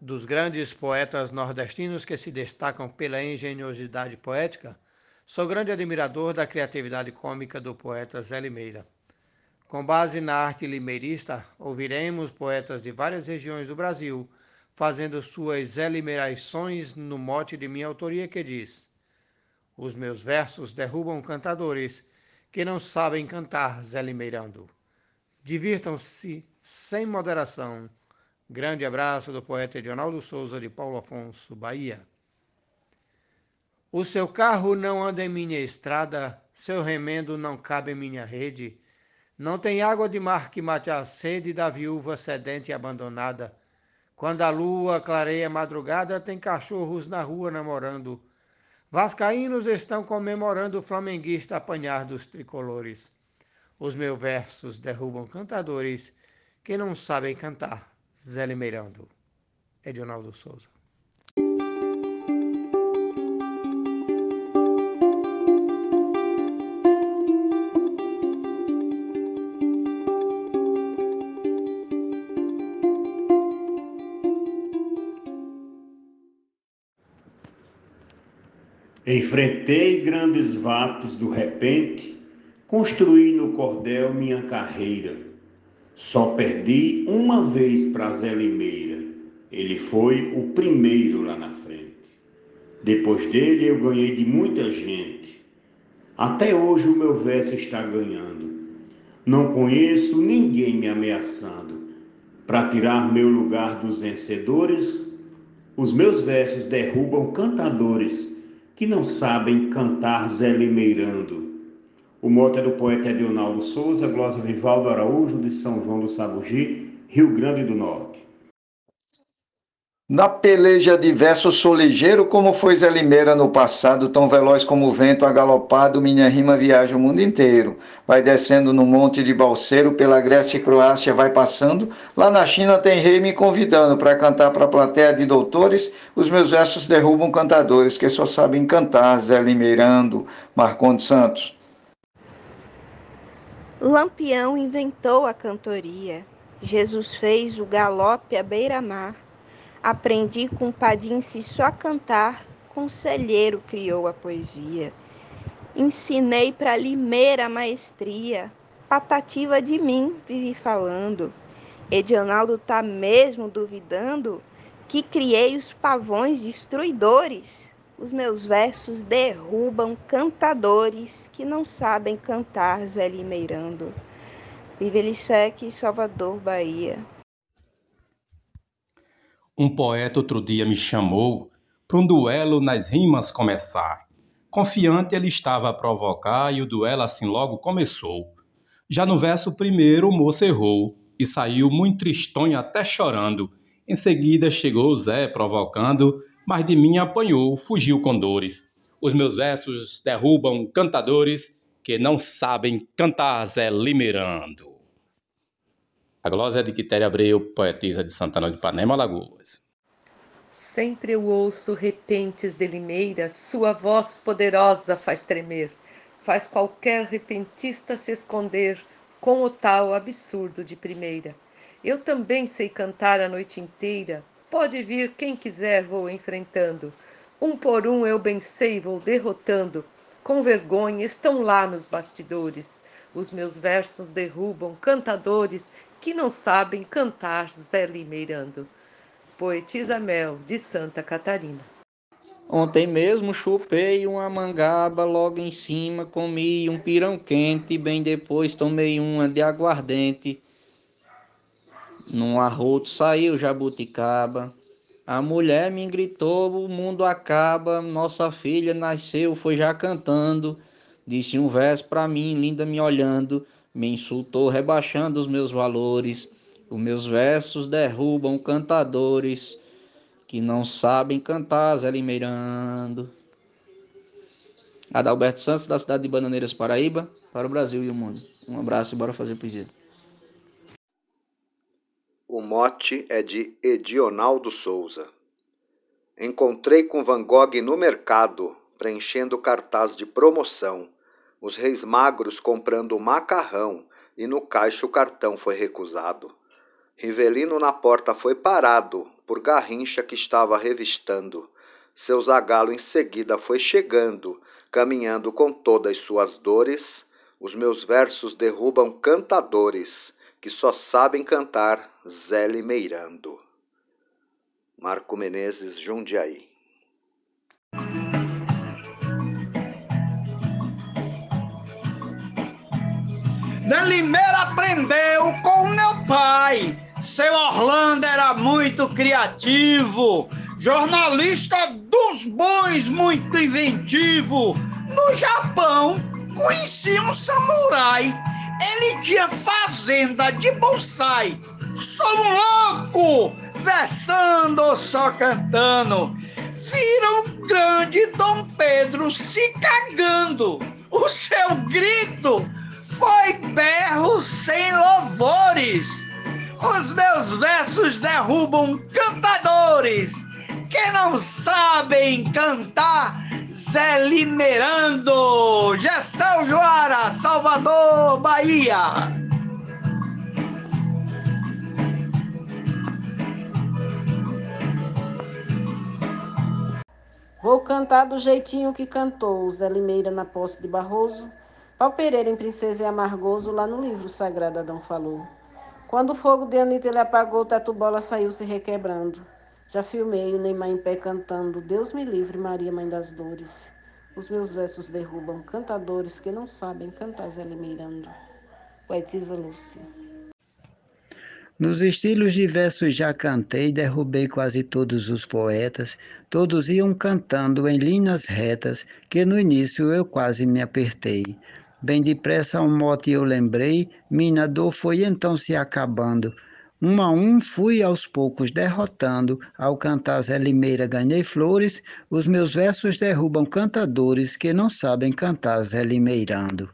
dos grandes poetas nordestinos que se destacam pela engenhosidade poética, sou grande admirador da criatividade cômica do poeta Zé Limeira. Com base na arte limeirista, ouviremos poetas de várias regiões do Brasil fazendo suas eliminações no mote de minha autoria que diz: Os meus versos derrubam cantadores que não sabem cantar zelimeirando. Divirtam-se sem moderação. Grande abraço do poeta Edionaldo Souza de Paulo Afonso, Bahia. O seu carro não anda em minha estrada, seu remendo não cabe em minha rede. Não tem água de mar que mate a sede da viúva sedente e abandonada. Quando a lua clareia a madrugada, tem cachorros na rua namorando. Vascaínos estão comemorando o flamenguista apanhar dos tricolores. Os meus versos derrubam cantadores que não sabem cantar. Zé Limeirando. Edionaldo Souza. Enfrentei grandes vatos do repente, construí no cordel minha carreira. Só perdi uma vez para Zé Limeira, ele foi o primeiro lá na frente. Depois dele eu ganhei de muita gente. Até hoje o meu verso está ganhando. Não conheço ninguém me ameaçando. Para tirar meu lugar dos vencedores, os meus versos derrubam cantadores que não sabem cantar Zé Limeirando. O mote é do poeta Edionaldo Souza, glosa Vivaldo Araújo, de São João do Sabugi, Rio Grande do Norte. Na peleja de verso sou ligeiro como foi Zé Limeira no passado, tão veloz como o vento agalopado, minha rima viaja o mundo inteiro. Vai descendo no monte de Balseiro, pela Grécia e Croácia vai passando, lá na China tem rei me convidando para cantar para a plateia de doutores, os meus versos derrubam cantadores que só sabem cantar, Zé Limeirando, Marcondes Santos. Lampião inventou a cantoria, Jesus fez o galope à beira-mar. Aprendi com Padince só a cantar, conselheiro criou a poesia. Ensinei para Limeira a maestria, patativa de mim vive falando. Edionaldo tá mesmo duvidando que criei os pavões destruidores. Os meus versos derrubam cantadores que não sabem cantar Zé Limeirando. Vive Lissec, Salvador, Bahia. Um poeta outro dia me chamou para um duelo nas rimas começar. Confiante ele estava a provocar e o duelo assim logo começou. Já no verso primeiro o moço errou e saiu muito tristonho até chorando. Em seguida chegou Zé provocando, mas de mim apanhou, fugiu com dores. Os meus versos derrubam cantadores que não sabem cantar Zé Limerando. A glosa é de Quitéria Abreu, poetisa de Santana de Panema, Alagoas. Sempre eu ouço repentes de limeira, sua voz poderosa faz tremer, faz qualquer repentista se esconder com o tal absurdo de primeira. Eu também sei cantar a noite inteira, pode vir quem quiser, vou enfrentando. Um por um eu bem sei, vou derrotando, com vergonha estão lá nos bastidores. Os meus versos derrubam cantadores que não sabem cantar Zé Limeirando. Poetisa Mel, de Santa Catarina. Ontem mesmo chupei uma mangaba, logo em cima comi um pirão quente, bem depois tomei uma de aguardente. Num arroto saiu jabuticaba. A mulher me gritou: o mundo acaba, nossa filha nasceu, foi já cantando. Disse um verso pra mim, linda me olhando me insultou rebaixando os meus valores. Os meus versos derrubam cantadores que não sabem cantar Zé Limeirando. Adalberto Santos, da cidade de Bananeiras, Paraíba, para o Brasil e o mundo. Um abraço e bora fazer poesia. Mote é de Edionaldo Souza. Encontrei com Van Gogh no mercado, preenchendo cartaz de promoção os reis magros comprando macarrão e no caixa o cartão foi recusado. Rivelino na porta foi parado, por Garrincha que estava revistando. Seu zagalo em seguida foi chegando, caminhando com todas suas dores. Os meus versos derrubam cantadores que só sabem cantar Zé Limeirando. Marco Menezes, Jundiaí. Zé Limeira aprendeu com meu pai. Seu Orlando era muito criativo, jornalista dos bons, muito inventivo. No Japão, conheci um samurai. Ele tinha fazenda de bonsai. Sou um louco, versando só cantando. Vira o grande Dom Pedro se cagando. O seu grito foi berro sem louvores. Os meus versos derrubam cantadores que não sabem cantar. Zé Limerando, Gestão Joara, Salvador, Bahia. Vou cantar do jeitinho que cantou Zé Limeira na posse de Barroso, Pau Pereira em Princesa e Amargoso, lá no livro sagrado Adão falou. Quando o fogo de Anitta ele apagou, Tatu Bola saiu se requebrando. Já filmei o Neymar em pé cantando, Deus me livre, Maria, Mãe das Dores. Os meus versos derrubam cantadores que não sabem cantar Zé Limeirando. Poetisa Lúcia. Nos estilos diversos já cantei, derrubei quase todos os poetas, todos iam cantando em linhas retas, que no início eu quase me apertei. Bem depressa um mote eu lembrei, minha dor foi então se acabando. Um a um fui aos poucos derrotando, ao cantar Zé Limeira ganhei flores, os meus versos derrubam cantadores que não sabem cantar Zé Limeirando.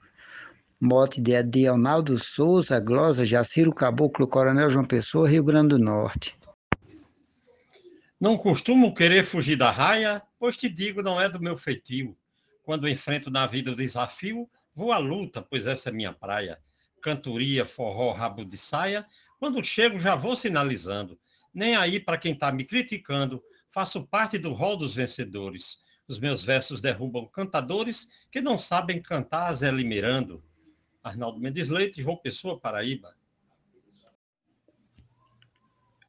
Mote de Adionaldo Souza, Glosa, Jaciro Caboclo, Coronel João Pessoa, Rio Grande do Norte. Não costumo querer fugir da raia, pois te digo, não é do meu feitio. Quando enfrento na vida o desafio, vou à luta, pois essa é minha praia. Cantoria, forró, rabo de saia, quando chego já vou sinalizando. Nem aí para quem está me criticando, faço parte do rol dos vencedores. Os meus versos derrubam cantadores que não sabem cantar Zé Limerando. Arnaldo Mendes Leite, João Pessoa, Paraíba.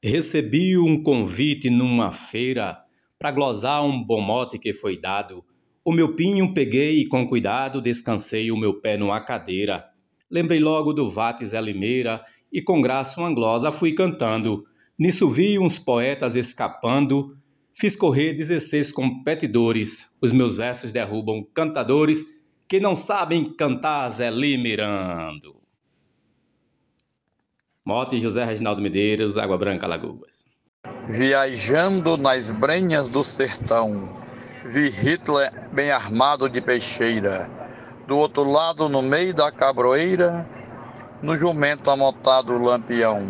Recebi um convite numa feira para glosar um bom mote que foi dado. O meu pinho peguei e com cuidado descansei o meu pé numa cadeira. Lembrei logo do Vates Limeira e com graça uma glosa fui cantando. Nisso vi uns poetas escapando. Fiz correr 16 competidores. Os meus versos derrubam cantadores que não sabem cantar Zé Limirando. Mote José Reginaldo Medeiros, Água Branca, Lagoas. Viajando nas brenhas do sertão, vi Hitler bem armado de peixeira. Do outro lado, no meio da cabroeira, no jumento amotado lampião.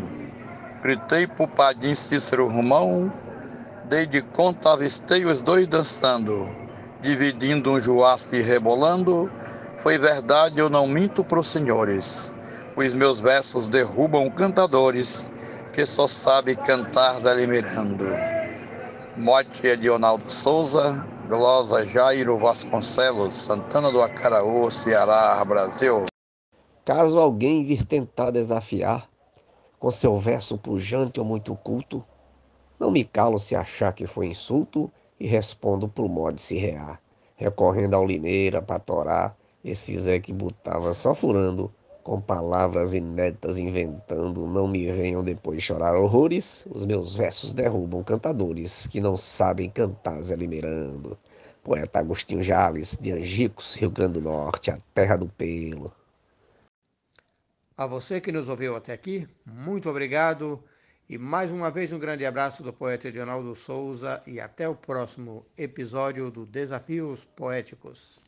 Gritei pro padim Cícero Romão, dei de conta, avistei os dois dançando dividindo um joaço e rebolando, foi verdade, eu não minto pros senhores. Os meus versos derrubam cantadores que só sabe cantar delimirando. Mote Edionaldo Souza, Glosa Jairo Vasconcelos, Santana do Acaraú, Ceará, Brasil. Caso alguém vir tentar desafiar, com seu verso pujante ou muito culto, não me calo se achar que foi insulto e respondo pro modo se rear, recorrendo ao Limeira para torar, esse Zé que botava só furando, com palavras inéditas inventando, não me venham depois chorar horrores, os meus versos derrubam cantadores que não sabem cantar Zé Limeirando. Poeta Agostinho Jales, de Angicos, Rio Grande do Norte, a terra do pelo. A você que nos ouviu até aqui, muito obrigado. E mais uma vez um grande abraço do poeta Edinaldo Souza e até o próximo episódio do Desafios Poéticos.